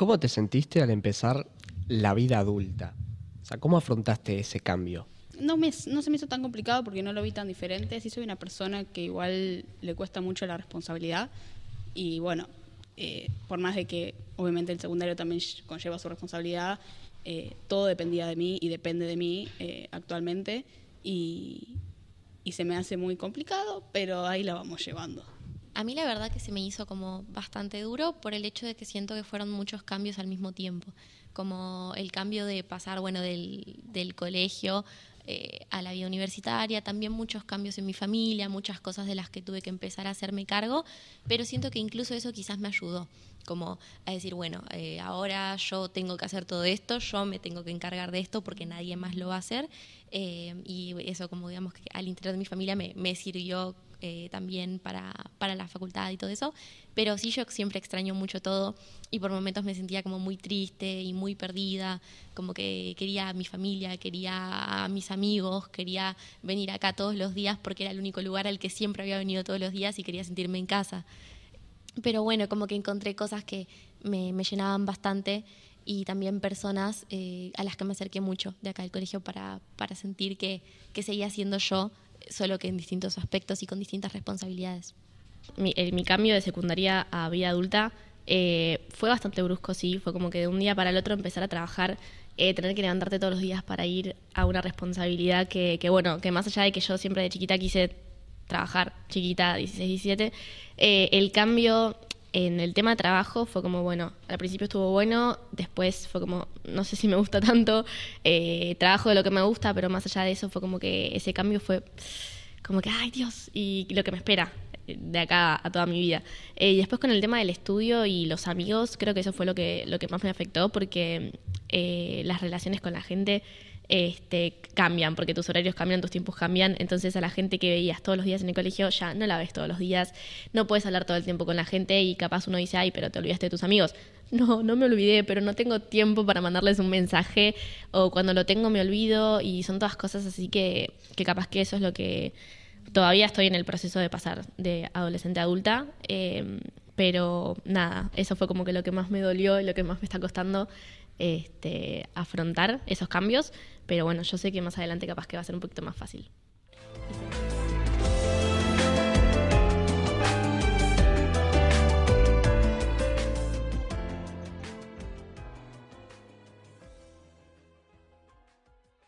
¿Cómo te sentiste al empezar la vida adulta? O sea, ¿cómo afrontaste ese cambio? No, me, no se me hizo tan complicado porque no lo vi tan diferente. Sí soy una persona que igual le cuesta mucho la responsabilidad. Y bueno, eh, por más de que obviamente el secundario también conlleva su responsabilidad, eh, todo dependía de mí y depende de mí eh, actualmente. Y, y se me hace muy complicado, pero ahí la vamos llevando. A mí la verdad que se me hizo como bastante duro por el hecho de que siento que fueron muchos cambios al mismo tiempo, como el cambio de pasar, bueno, del, del colegio eh, a la vida universitaria, también muchos cambios en mi familia, muchas cosas de las que tuve que empezar a hacerme cargo, pero siento que incluso eso quizás me ayudó, como a decir, bueno, eh, ahora yo tengo que hacer todo esto, yo me tengo que encargar de esto porque nadie más lo va a hacer, eh, y eso como digamos que al interior de mi familia me, me sirvió eh, también para, para, la facultad y todo eso, pero sí yo siempre extraño mucho todo y por momentos me sentía como muy triste y muy perdida, como que quería a mi familia, quería a mis amigos, quería venir acá todos los días porque era el único lugar al que siempre había venido todos los días y quería sentirme en casa. Pero bueno, como que encontré cosas que me, me llenaban bastante y también personas eh, a las que me acerqué mucho de acá del colegio para, para sentir que, que seguía siendo yo solo que en distintos aspectos y con distintas responsabilidades. Mi, mi cambio de secundaria a vida adulta eh, fue bastante brusco, sí, fue como que de un día para el otro empezar a trabajar, eh, tener que levantarte todos los días para ir a una responsabilidad que, bueno, que más allá de que yo siempre de chiquita quise trabajar, chiquita, 16, 17, eh, el cambio en el tema trabajo fue como, bueno, al principio estuvo bueno, después fue como, no sé si me gusta tanto, eh, trabajo de lo que me gusta, pero más allá de eso fue como que ese cambio fue como que, ay Dios, y lo que me espera de acá a toda mi vida. Eh, y después con el tema del estudio y los amigos, creo que eso fue lo que, lo que más me afectó, porque eh, las relaciones con la gente este, cambian, porque tus horarios cambian, tus tiempos cambian, entonces a la gente que veías todos los días en el colegio ya no la ves todos los días, no puedes hablar todo el tiempo con la gente y capaz uno dice, ay, pero te olvidaste de tus amigos. No, no me olvidé, pero no tengo tiempo para mandarles un mensaje o cuando lo tengo me olvido y son todas cosas así que, capaz que eso es lo que todavía estoy en el proceso de pasar de adolescente a adulta. Eh, pero nada, eso fue como que lo que más me dolió y lo que más me está costando este, afrontar esos cambios, pero bueno, yo sé que más adelante capaz que va a ser un poquito más fácil.